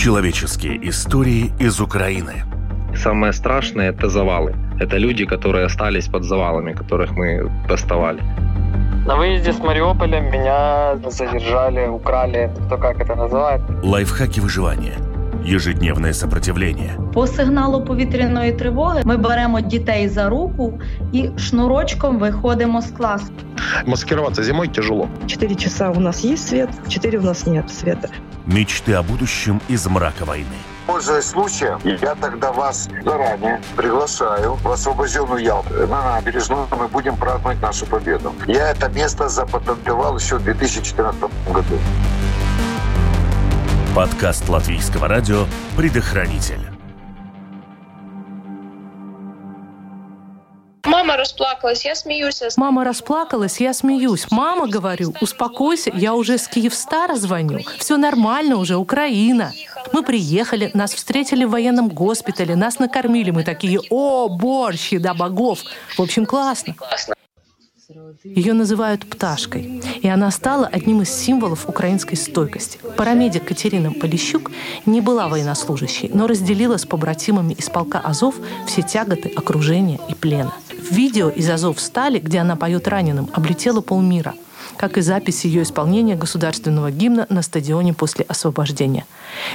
Человеческие истории из Украины. Самое страшное – это завалы. Это люди, которые остались под завалами, которых мы доставали. На выезде с Мариуполя меня задержали, украли, кто как это называет. Лайфхаки выживания. Ежедневное сопротивление. По сигналу повітряної тривоги ми беремо дітей за руку і шнурочком виходимо з класу. Маскироваться зимой тяжело. Четыре часа у нас есть свет, четыре у нас нет света. Мечты о будущем из мрака войны. Пользуясь случаем, я тогда вас заранее приглашаю в освобожденную Ялту. На набережную мы будем праздновать нашу победу. Я это место запатентовал еще в 2014 году. Подкаст латвийского радио «Предохранитель». Расплакалась, я смеюсь. Мама расплакалась, я смеюсь. Мама, говорю, успокойся, я уже с Киевстара звоню. Все нормально уже, Украина. Мы приехали, нас встретили в военном госпитале, нас накормили. Мы такие, о, борщ, еда богов. В общем, классно. Ее называют «пташкой», и она стала одним из символов украинской стойкости. Парамедик Катерина Полищук не была военнослужащей, но разделила с побратимами из полка Азов все тяготы окружения и плена. Видео из Азов стали, где она поет раненым, облетело полмира как и запись ее исполнения государственного гимна на стадионе после освобождения.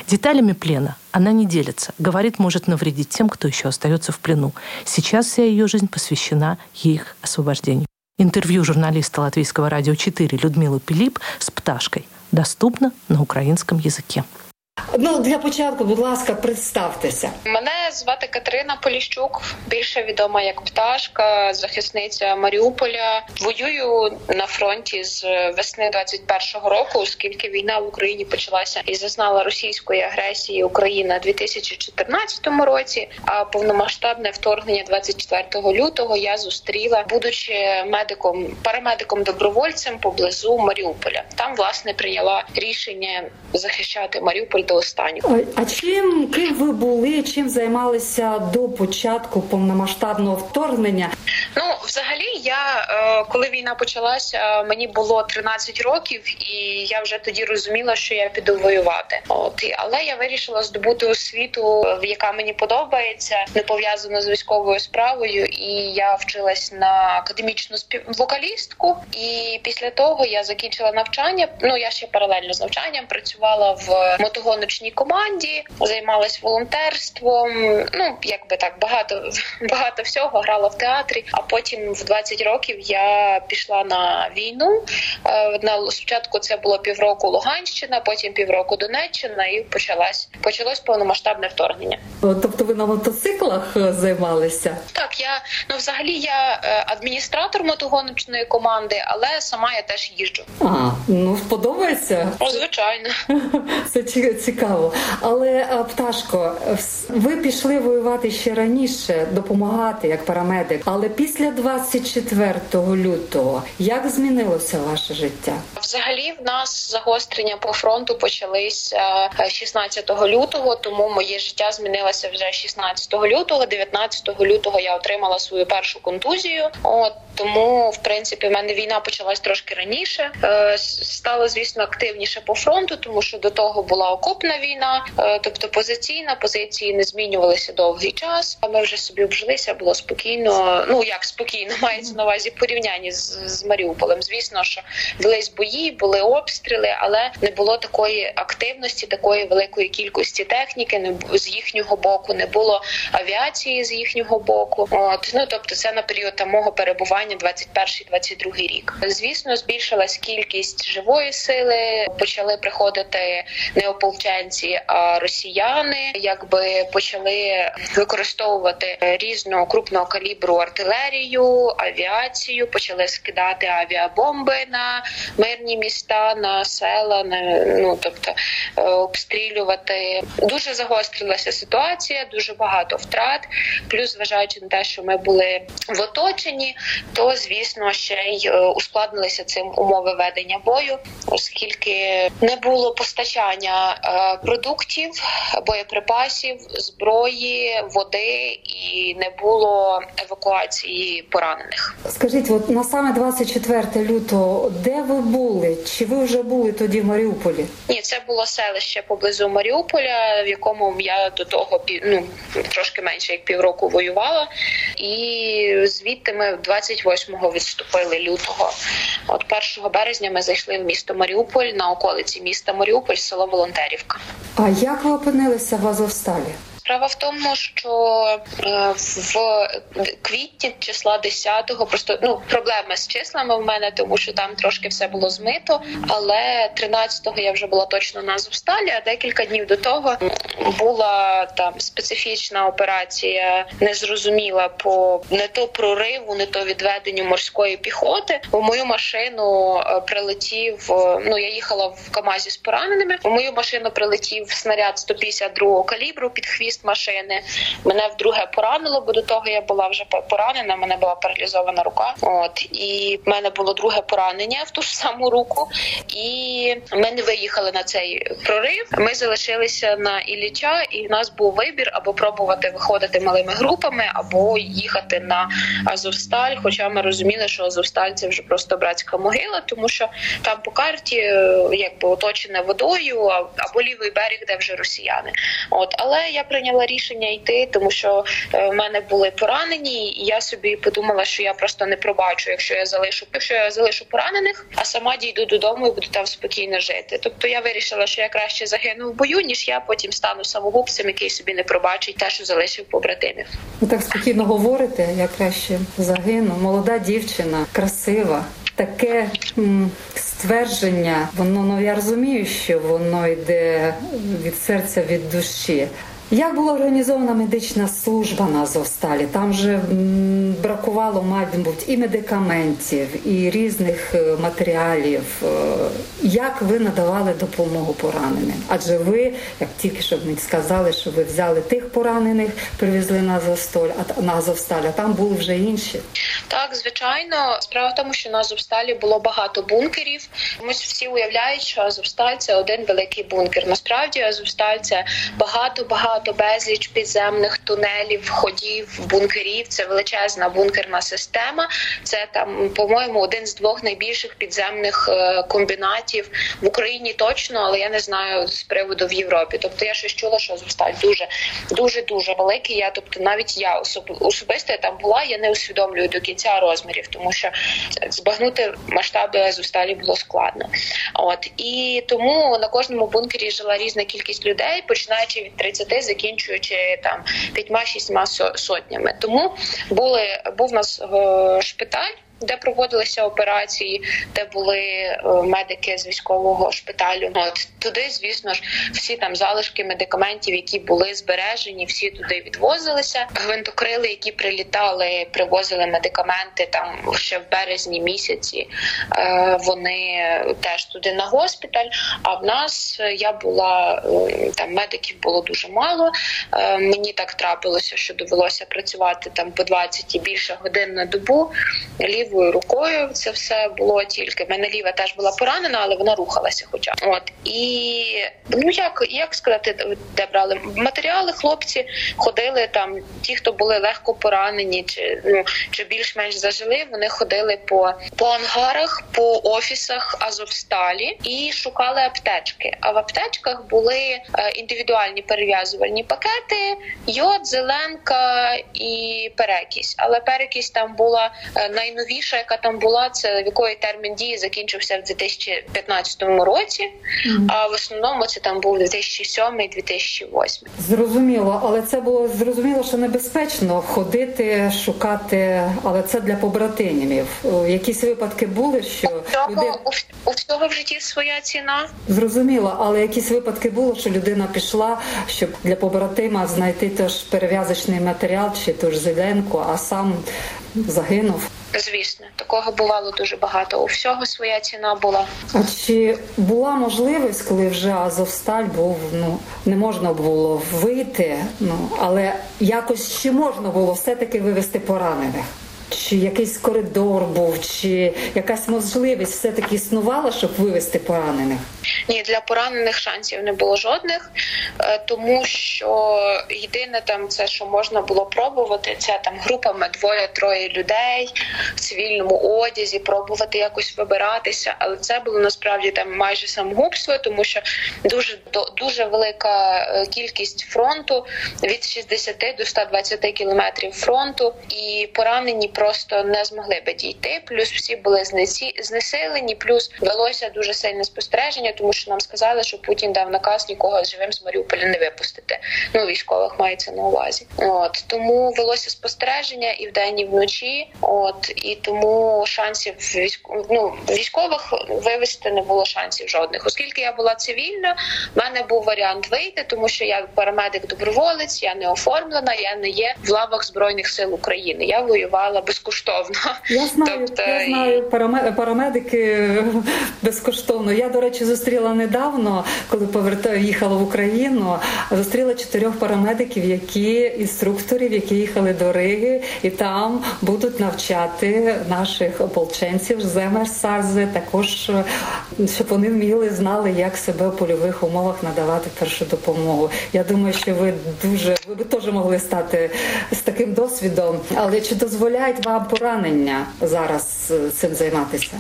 Деталями плена она не делится. Говорит, может навредить тем, кто еще остается в плену. Сейчас вся ее жизнь посвящена их освобождению. Интервью журналиста Латвийского радио 4 Людмилы Пилип с «Пташкой» доступно на украинском языке. Ну для початку, будь ласка, представтеся. Мене звати Катерина Поліщук, більше відома як пташка, захисниця Маріуполя. Воюю на фронті з весни 21-го року, оскільки війна в Україні почалася і зазнала російської агресії Україна у 2014 році. А повномасштабне вторгнення 24 лютого я зустріла, будучи медиком, парамедиком добровольцем поблизу Маріуполя. Там власне прийняла рішення захищати Маріуполь до останнього. А чим ким ви були? Чим займалися до початку повномасштабного вторгнення? Ну, взагалі, я е, коли війна почалася, мені було 13 років, і я вже тоді розуміла, що я піду воювати. От але я вирішила здобути освіту, яка мені подобається, не пов'язана з військовою справою. І я вчилась на академічну співвокалістку. І після того я закінчила навчання. Ну я ще паралельно з навчанням працювала в мотогоночній команді, займалась волонтерством. Ну якби так багато багато всього грала в театрі. А потім в 20 років я пішла на війну. На спочатку це було півроку Луганщина, потім півроку Донеччина, і почалась почалось повномасштабне вторгнення. Тобто ви на мотоциклах займалися? Так, я ну взагалі я адміністратор мотогоночної команди, але сама я теж їжджу. А ну подобається? О, звичайно, це цікаво. Але пташко, ви пішли воювати ще раніше, допомагати як парамедик. Але після 24 лютого як змінилося ваше життя? Взагалі, в нас загострення по фронту почалися 16 лютого, тому моє життя змінилося вже 16 лютого. 19 лютого я отримала свою першу контузію. От тому, в принципі, в мене війна почалась трошки раніше. Стало, звісно, активніше по фронту, тому що до того була окопна війна, тобто позиційна позиції не змінювалися довгий час. А ми вже собі вжилися, було спокійно. Ну як спокійно мається на увазі порівнянні з, з Маріуполем. Звісно, що велись бої, були обстріли, але не було такої активності, такої великої кількості техніки. Не з їхнього боку, не було авіації з їхнього боку. От ну тобто, це на період там мого перебування 21-22 рік. Звісно, збільшилась кількість живої сили. Почали приходити не ополченці, а росіяни, якби почали використовувати різну крупного калібру артилерію, авіацію, почали скидати авіабомби на мирні міста, на села, на ну тобто обстрілювати. Дуже загострилася ситуація, дуже багато втрат. Плюс, зважаючи на те, що ми були в оточенні, то звісно ще й ускладнилися цим умови ведення бою, оскільки не було постачання е, продуктів, боєприпасів, зброї, води і не було евакуації поранених. Скажіть, от на саме 24 лютого, де ви були? Чи ви вже були тоді в Маріуполі? Ні, це було селище поблизу Маріуполя, в якому я до того ну, трошки менше як півроку воювала, і звідти ми 28-го відступили лютого. От 1 березня ми зайшли в місто Маріуполь на околиці міста Маріуполь, село Волонтерівка. А як ви опинилися в Азовсталі? Справа в тому, що е, в квітні числа 10-го просто ну проблеми з числами в мене, тому що там трошки все було змито. Але 13-го я вже була точно на Азовсталі, А декілька днів до того була там специфічна операція, незрозуміла по не то прориву, не то відведенню морської піхоти. У мою машину е, прилетів. Е, ну я їхала в Камазі з пораненими. У мою машину прилетів снаряд 152 калібру під хвіст виїзд машини. Мене вдруге поранило, бо до того я була вже поранена. Мене була паралізована рука. От і в мене було друге поранення в ту ж саму руку, і ми не виїхали на цей прорив. Ми залишилися на Ілліча, і в нас був вибір або пробувати виходити малими групами, або їхати на Азовсталь. Хоча ми розуміли, що Азовсталь це вже просто братська могила, тому що там по карті е, якби оточене водою, або лівий берег, де вже росіяни. От але я прийняла прийняла рішення йти, тому що е, в мене були поранені, і я собі подумала, що я просто не пробачу, якщо я залишу, якщо я залишу поранених, а сама дійду додому і буду там спокійно жити. Тобто я вирішила, що я краще загину в бою, ніж я потім стану самогубцем, який собі не пробачить те, що залишив побратимів. Ви так спокійно говорите, я краще загину. Молода дівчина, красива. Таке м, ствердження, воно ну я розумію, що воно йде від серця, від душі. Як була організована медична служба на Азовсталі? Там же бракувало, мабуть, і медикаментів, і різних е, матеріалів. Е, як ви надавали допомогу пораненим? Адже ви, як тільки що мені сказали, що ви взяли тих поранених, привезли на Азовсталь, а на Азовсталь, а там були вже інші. Так, звичайно, справа в тому, що на Азовсталі було багато бункерів. Ми всі уявляють, що Азовсталь це один великий бункер. Насправді Азовсталь це багато багато багато безліч підземних тунелів, ходів, бункерів. Це величезна бункерна система. Це там, по-моєму, один з двох найбільших підземних е, комбінатів в Україні точно, але я не знаю з приводу в Європі. Тобто я щось чула, що Азовсталь дуже дуже дуже великий. Я тобто, навіть я особисто я там була, я не усвідомлюю до кінця розмірів, тому що збагнути масштаби Азовсталі було складно. От і тому на кожному бункері жила різна кількість людей, починаючи від 30 закінчуючи там п'ятьма-шістьма сотнями. Тому були був у нас е, шпиталь де проводилися операції, де були е, медики з військового шпиталю. От туди, звісно ж, всі там залишки медикаментів, які були збережені, всі туди відвозилися. Гвинтокрили, які прилітали, привозили медикаменти там ще в березні місяці. Е, вони теж туди на госпіталь. А в нас я була е, там медиків було дуже мало. Мені так трапилося, що довелося працювати там по 20 і більше годин на добу лівою рукою. Це все було тільки в мене ліва теж була поранена, але вона рухалася. Хоча от і ну як як сказати, де брали матеріали, хлопці ходили там. Ті, хто були легко поранені, чи ну чи більш-менш зажили, вони ходили по по ангарах, по офісах Азовсталі і шукали аптечки. А в аптечках були е, індивідуальні перев'язувальні пакети, йод, зеленка і перекість. Але перекість там була е, найновіша найбільша, яка там була, це в якої термін дії закінчився в 2015 році. Mm-hmm. А в основному це там був 2007-2008. Зрозуміло, але це було зрозуміло, що небезпечно ходити, шукати, але це для побратимів. Якісь випадки були, що у всього, люди... у всього в житті своя ціна. Зрозуміло, але якісь випадки були, що людина пішла, щоб для побратима знайти теж перев'язочний матеріал чи ту ж зеленку, а сам загинув. Звісно, такого бувало дуже багато. У всього своя ціна була. А чи була можливість, коли вже Азовсталь був ну не можна було вийти? Ну але якось чи можна було все таки вивести поранених? Чи якийсь коридор був, чи якась можливість все таки існувала, щоб вивести поранених? Ні, для поранених шансів не було жодних, е, тому що єдине там це, що можна було пробувати, це там групами двоє-троє людей в цивільному одязі, пробувати якось вибиратися. Але це було насправді там майже самогубство, тому що дуже дуже велика е, кількість фронту від 60 до 120 кілометрів фронту, і поранені просто не змогли би дійти. Плюс всі були знесилені, плюс велося дуже сильне спостереження тому що нам сказали, що Путін дав наказ нікого живим з Маріуполя не випустити. Ну військових мається на увазі. От тому велося спостереження і вдень, і вночі. От і тому шансів військ... ну, військових вивести не було шансів жодних, оскільки я була цивільна. в мене був варіант вийти, тому що я парамедик доброволець, я не оформлена, я не є в лавах збройних сил України. Я воювала безкоштовно. Я знаю, тобто... я знаю парамедики безкоштовно. Я до речі зустріла недавно, коли повертаю їхала в Україну. Зустріла чотирьох парамедиків, які інструкторів, які їхали до Риги, і там будуть навчати наших ополченців Земер Сарзи, також щоб вони вміли знали, як себе в польових умовах надавати першу допомогу. Я думаю, що ви дуже ви би теж могли стати з таким досвідом, але чи дозволяють вам поранення зараз цим займатися?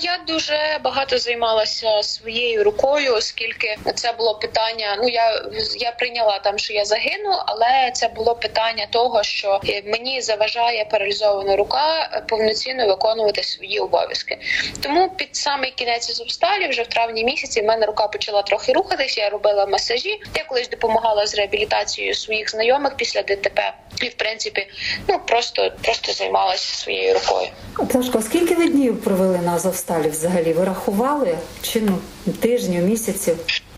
Я дуже багато займалася своєю рукою, оскільки це було питання. Ну я я прийняла там, що я загину, але це було питання того, що мені заважає паралізована рука повноцінно виконувати свої обов'язки. Тому під самий кінець Азовсталі, вже в травні місяці, в мене рука почала трохи рухатись. Я робила масажі. Я колись допомагала з реабілітацією своїх знайомих після ДТП, і в принципі, ну просто просто займалася своєю рукою. Пташко, скільки ви днів провели на Азовсталі? Взагалі ви рахували чи ну тижнів, місяців?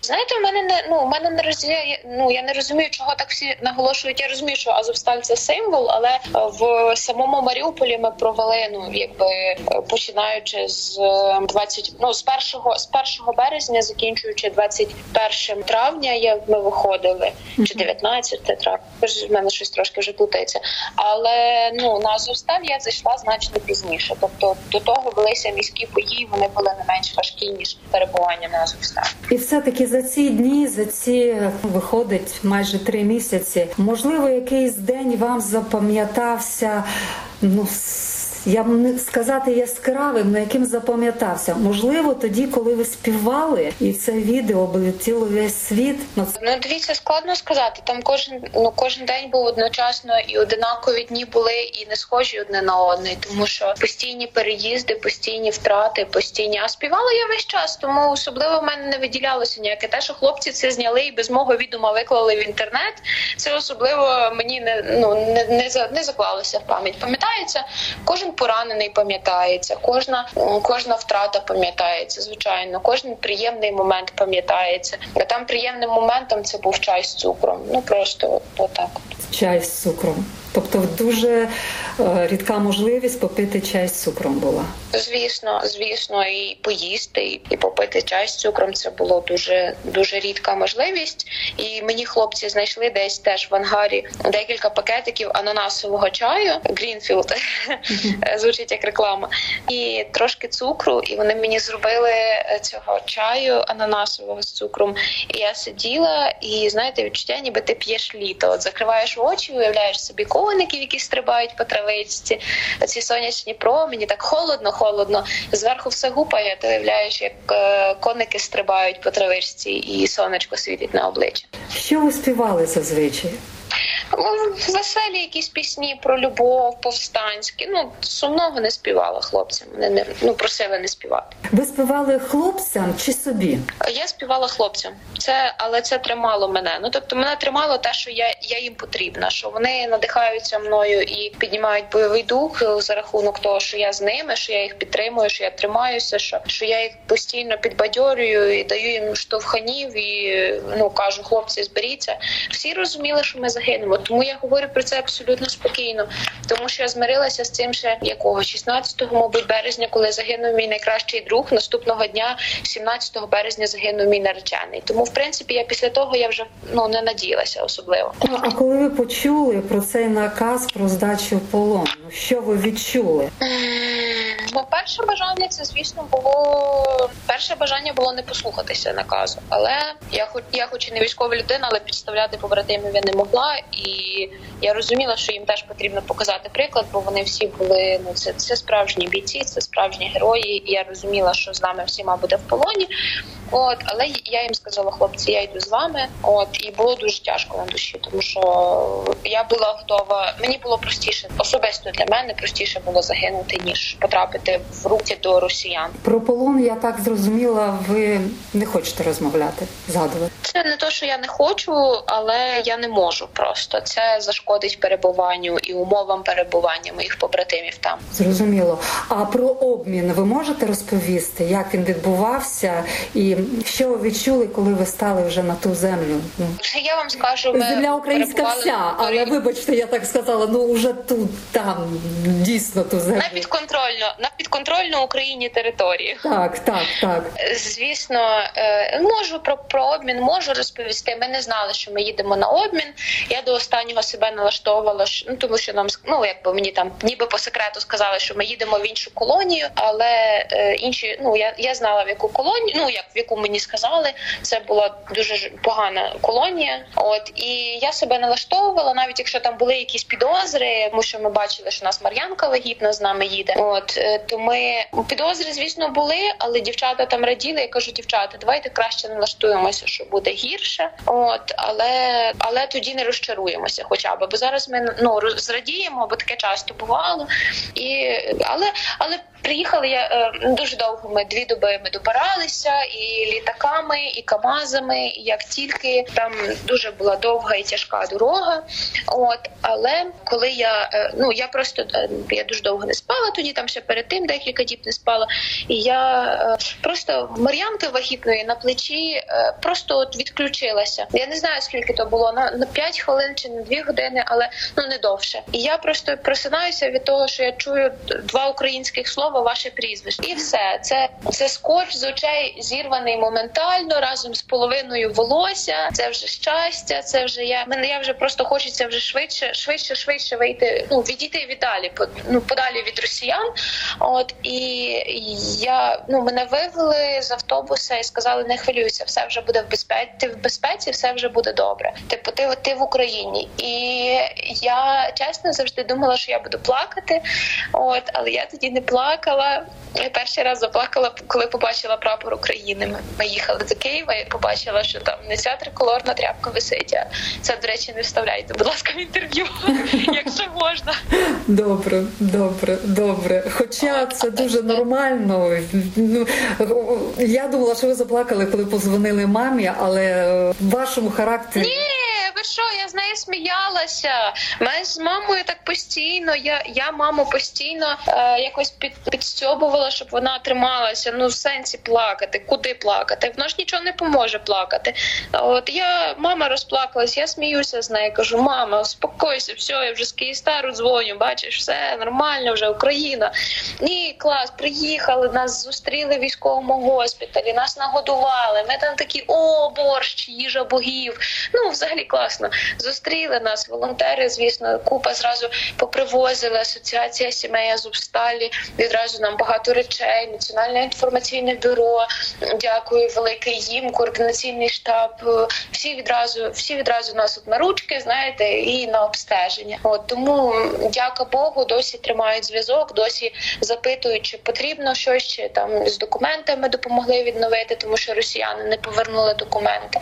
Знаєте, в мене не ну в мене не розділяє. Ну я не розумію, чого так всі наголошують. Я розумію, що Азовсталь це символ, але е, в самому Маріуполі ми провели ну якби е, починаючи з 20, е, ну з першого з 1 березня, закінчуючи 21 травня, як ми виходили, чи 19 травня. В мене щось трошки вже плутається. Але ну на Азовсталь я зайшла значно пізніше. Тобто до того велися міські бої, вони були не менш важкі ніж перебування на Азовсталі. І все таки за ці дні, за ці виходить майже три місяці. Можливо, якийсь день вам запам'ятався ну я б не сказати яскравим, на яким запам'ятався. Можливо, тоді, коли ви співали, і це відео облетіло весь світ. Ну дивіться, складно сказати. Там кожен ну кожен день був одночасно, і одинакові дні були і не схожі одне на одне, тому що постійні переїзди, постійні втрати, постійні. А співала я весь час, тому особливо в мене не виділялося ніяке. Те, що хлопці це зняли і без мого відома виклали в інтернет. Це особливо мені не ну не не, не заклалося в пам'ять. Пам'ятається кожен поранений пам'ятається, кожна кожна втрата пам'ятається. Звичайно, кожен приємний момент пам'ятається. А там приємним моментом це був чай з цукром. Ну просто отак. Чай з цукром. Тобто дуже е, рідка можливість попити чай з цукром була. Звісно, звісно, і поїсти, і попити чай з цукром. Це було дуже дуже рідка можливість. І мені хлопці знайшли десь теж в ангарі декілька пакетиків ананасового чаю. Грінфілд звучить як реклама, і трошки цукру. І вони мені зробили цього чаю ананасового з цукром. І я сиділа, і знаєте, відчуття, ніби ти п'єш літо. От закриваєш очі, уявляєш собі коників, які стрибають по травичці. Ці сонячні промені, так холодно, холодно. Зверху все гупає. Ти уявляєш, як е, коники стрибають по травичці, і сонечко світить на обличчя. Що ви співали зазвичай? Веселі якісь пісні про любов, повстанські. Ну сумного не співала хлопцям. Вони не ну просили не співати. Ви співали хлопцям чи собі? Я співала хлопцям. Це але це тримало мене. Ну тобто мене тримало те, що я я їм потрібна. Що вони надихаються мною і піднімають бойовий дух за рахунок того, що я з ними, що я їх підтримую, що я тримаюся, що що я їх постійно підбадьорюю і даю їм штовханів. І ну кажу, хлопці, зберіться. Всі розуміли, що ми загинемо. Тому я говорю про це абсолютно спокійно, тому що я змирилася з цим ще якого 16-го, мабуть, березня, коли загинув мій найкращий друг. Наступного дня, 17 березня, загинув мій наречений. Тому в принципі я після того я вже ну не надіялася особливо. А коли ви почули про цей наказ про здачу в полон, ну, що ви відчули? Ну, перше бажання це, звісно, було перше бажання було не послухатися наказу. Але я хоч я, хоч і не військова людина, але підставляти побратимів я не могла, і я розуміла, що їм теж потрібно показати приклад, бо вони всі були ну це це справжні бійці, це справжні герої. І я розуміла, що з нами всіма буде в полоні. От, але я їм сказала, хлопці, я йду з вами. От і було дуже тяжко на душі, тому що я була готова. Мені було простіше, особисто для мене простіше було загинути ніж потрапити в руки до росіян. Про полон я так зрозуміла. Ви не хочете розмовляти, згадувати. Це не то, що я не хочу, але я не можу. Просто це зашкодить перебуванню і умовам перебування моїх побратимів. Там зрозуміло. А про обмін ви можете розповісти, як він відбувався і що ви відчули, коли ви стали вже на ту землю? Ну я вам скажу, ми земля українська вся, але вибачте, я так сказала. Ну вже тут там дійсно ту землю. на підконтрольно на підконтрольну Україні території. Так, так, так. Звісно, можу про, про обмін можу розповісти. Ми не знали, що ми їдемо на обмін. Я до останнього себе налаштовувала ну тому, що нам ну якби мені там ніби по секрету сказали, що ми їдемо в іншу колонію, але е, інші ну я я знала в яку колонію, ну як в яку мені сказали, це була дуже погана колонія. От і я себе налаштовувала, навіть якщо там були якісь підозри, тому що ми бачили, що нас Мар'янка вагітна з нами їде. От е, то ми підозри, звісно, були, але дівчата там раділи. Я кажу, дівчата, давайте краще налаштуємося, що буде гірше. От але але тоді не розчаруємося, хоча б бо зараз ми ну зрадіємо, бо таке часто бувало, і але але. Приїхали я е, дуже довго. Ми дві доби ми добиралися і літаками, і камазами. Як тільки там дуже була довга і тяжка дорога. От але коли я е, ну я просто е, я дуже довго не спала, тоді там ще перед тим декілька діб не спала. І я просто Мар'янки вагітної на плечі просто от відключилася. Я не знаю скільки то було на на 5 хвилин чи на 2 години, але ну не довше. І я просто просинаюся від того, що я чую два українських слова слово, ваше прізвище, і все це це скотч з очей зірваний моментально разом з половиною волосся. Це вже щастя. Це вже я мене. Я вже просто хочеться вже швидше, швидше, швидше вийти. Ну відійти віддалі, ну подалі від росіян. От і я ну мене вивели з автобуса і сказали: не хвилюйся, все вже буде в безпеці. Ти в безпеці, все вже буде добре. Типу, ти ти в Україні, і я чесно завжди думала, що я буду плакати. От, але я тоді не плакала заплакала. Я перший раз заплакала, коли побачила прапор України. Ми, їхали до Києва і побачила, що там не ця триколорна тряпка висить. а Це, до речі, не вставляйте, будь ласка, в інтерв'ю, якщо можна. Добре, добре, добре. Хоча це дуже нормально. Ну я думала, що ви заплакали, коли позвонили мамі, але в вашому характері. Ні! Ви що, я з нею сміялася. Ми з мамою так постійно. Я я маму постійно е, якось під, підстьобувала, щоб вона трималася. Ну, в сенсі плакати, куди плакати. Воно ж нічого не поможе плакати. От я мама розплакалась, я сміюся з нею. Кажу, мама, успокойся, все, я вже з Київстару дзвоню. Бачиш, все нормально, вже Україна. Ні, клас, приїхали, нас зустріли в військовому госпіталі, нас нагодували. Ми там такі о, борщ, їжа богів. Ну, взагалі клас класно. Зустріли нас, волонтери. Звісно, купа зразу попривозили асоціація сімей Азовсталі. Відразу нам багато речей. Національне інформаційне бюро. Дякую, велике їм, координаційний штаб. Всі відразу, всі відразу нас от на ручки, знаєте, і на обстеження. От тому, дяка Богу, досі тримають зв'язок, досі запитують, чи потрібно щось чи там з документами допомогли відновити, тому що росіяни не повернули документи.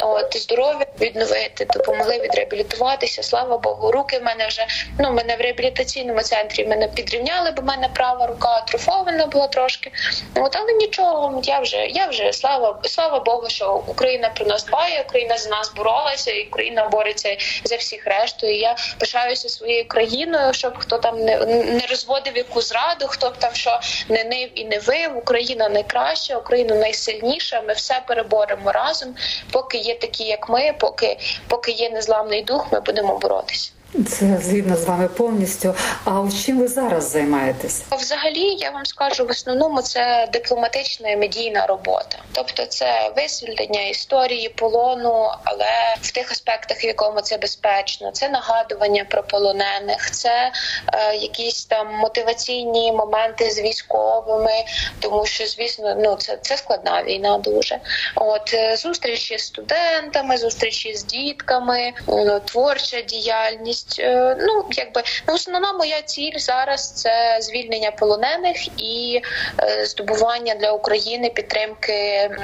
От здоров'я відновити допомогли відреабілітуватися. Слава Богу, руки в мене вже ну мене в реабілітаційному центрі мене підрівняли, бо в мене права рука атрофована була трошки. От але нічого, я вже я вже слава слава Богу, що Україна про нас дбає, Україна за нас боролася, і Україна бореться за всіх решту. І Я пишаюся своєю країною, щоб хто там не не розводив яку зраду, хто б там що не нив і не вив. Україна найкраща, Україна найсильніша. Ми все переборемо разом, поки є такі, як ми, поки поки є незламний дух, ми будемо боротися. Це згідно з вами повністю. А чим ви зараз займаєтесь? Взагалі, я вам скажу в основному це дипломатична і медійна робота, тобто це висвітлення історії полону, але в тих аспектах, в якому це безпечно, це нагадування про полонених, це е, якісь там мотиваційні моменти з військовими, тому що звісно, ну це це складна війна. Дуже от е, зустрічі з студентами, зустрічі з дітками, е, творча діяльність діяльність. Е, ну якби ну, основна моя ціль зараз це звільнення полонених і е, здобування для України підтримки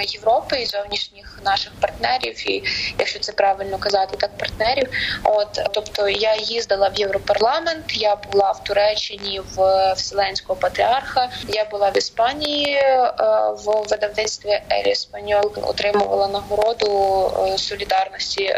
Європи і зовнішніх наших партнерів, і якщо це правильно казати, так партнерів. От тобто я їздила в Європарламент, я була в Туреччині в Вселенського патріарха, я була в Іспанії е, в видавництві Елі Спаньол, отримувала нагороду солідарності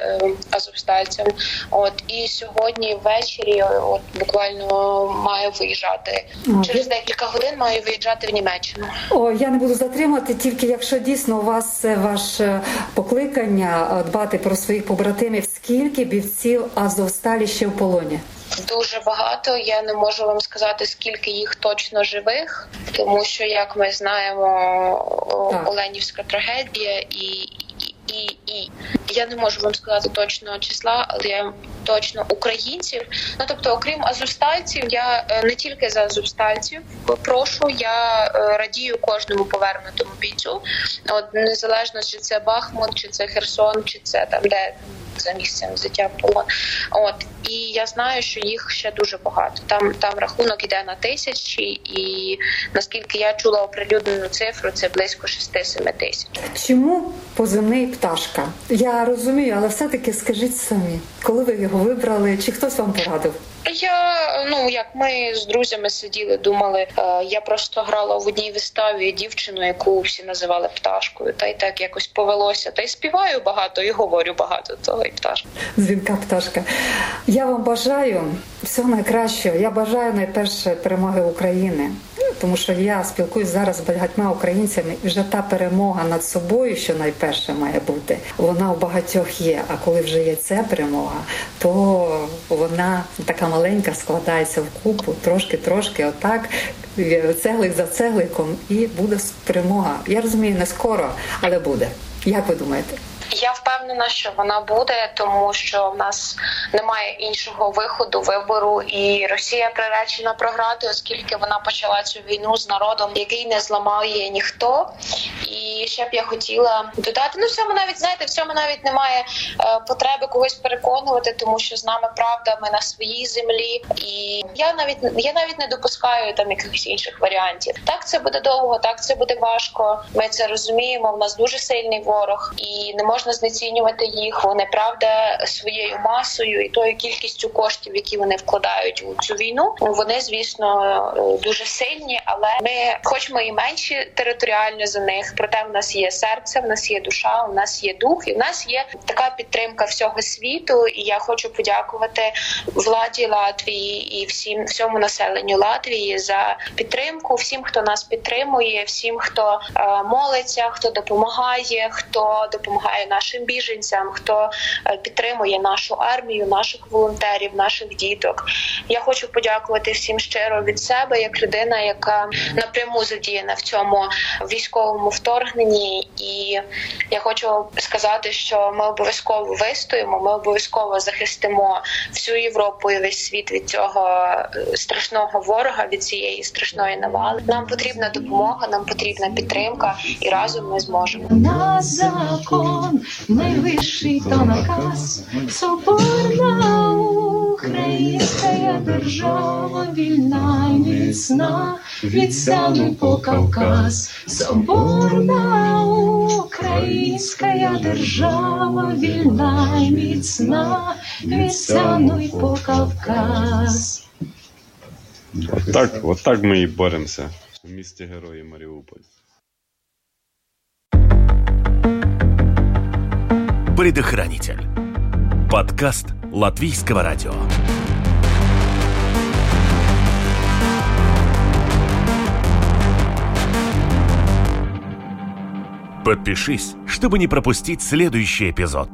азовстальцям. От і сьогодні сьогодні ввечері, от буквально маю виїжджати через декілька годин. Маю виїжджати в Німеччину. О, я не буду затримати, тільки якщо дійсно у вас ваше покликання е, дбати про своїх побратимів. Скільки бівців Азовсталі ще в полоні? Дуже багато. Я не можу вам сказати, скільки їх точно живих, тому що як ми знаємо, так. Оленівська трагедія і і і я не можу вам сказати точного числа, але я точно українців. Ну тобто, окрім азовстальців, я е, не тільки за азовстальців прошу, я е, радію кожному повернутому бійцю. От незалежно чи це Бахмут, чи це Херсон, чи це там де за місцем в полон. От і я знаю, що їх ще дуже багато. Там там рахунок іде на тисячі, і наскільки я чула оприлюднену цифру, це близько 6-7 тисяч. Чому позивний пташка? Я розумію, але все таки скажіть самі, коли ви його вибрали, чи хтось вам порадив? Я ну як ми з друзями сиділи, думали. Е, я просто грала в одній виставі дівчину, яку всі називали пташкою. Та й так якось повелося. Та й співаю багато і говорю багато того і пташка. Дзвінка пташка. Я вам бажаю всього найкращого. Я бажаю найперше перемоги України тому що я спілкуюсь зараз з багатьма українцями, і вже та перемога над собою, що найперше має бути, вона у багатьох є. А коли вже є ця перемога, то вона така маленька складається в купу, трошки-трошки, отак. Цеглик за цегликом, і буде перемога. Я розумію, не скоро, але буде. Як ви думаєте? Я впевнена, що вона буде, тому що в нас немає іншого виходу вибору, і Росія приречена програти, оскільки вона почала цю війну з народом, який не зламає ніхто. І ще б я хотіла додати. Ну, в цьому навіть знаєте, в цьому навіть немає е, потреби когось переконувати, тому що з нами правда, ми на своїй землі, і я навіть я навіть не допускаю там якихось інших варіантів. Так це буде довго, так це буде важко. Ми це розуміємо. В нас дуже сильний ворог, і не можна знецінювати їх. Вони правда своєю масою і тою кількістю коштів, які вони вкладають у цю війну. Вони звісно дуже сильні, але ми, хоч ми і менші територіально за них, проте в нас є серце, в нас є душа, у нас є дух, і в нас є така підтримка всього світу. І я хочу подякувати владі Латвії і всім всьому населенню Латвії за підтримку, всім, хто нас підтримує, всім, хто е, молиться, хто допомагає, хто допомагає нашим біженцям, хто е, підтримує нашу армію, наших волонтерів, наших діток. Я хочу подякувати всім щиро від себе, як людина, яка напряму задіяна в цьому військовому вторгненні. І я хочу сказати, що ми обов'язково вистоїмо. Ми обов'язково захистимо всю Європу і весь світ від цього е, страшного ворога, від цієї страшної навали. Нам потрібна допомога, нам потрібна підтримка, і разом ми зможемо. На закон найвищий то наказ, соборна українська держава, вільна міцна, від Сяну по Кавказ, соборна українська держава, вільна і міцна, від Сяну і по Кавказ. От так, от так ми і боремося в місті Герої Маріуполь. Предохранитель. Подкаст Латвийского радио. Подпишись, чтобы не пропустить следующий эпизод.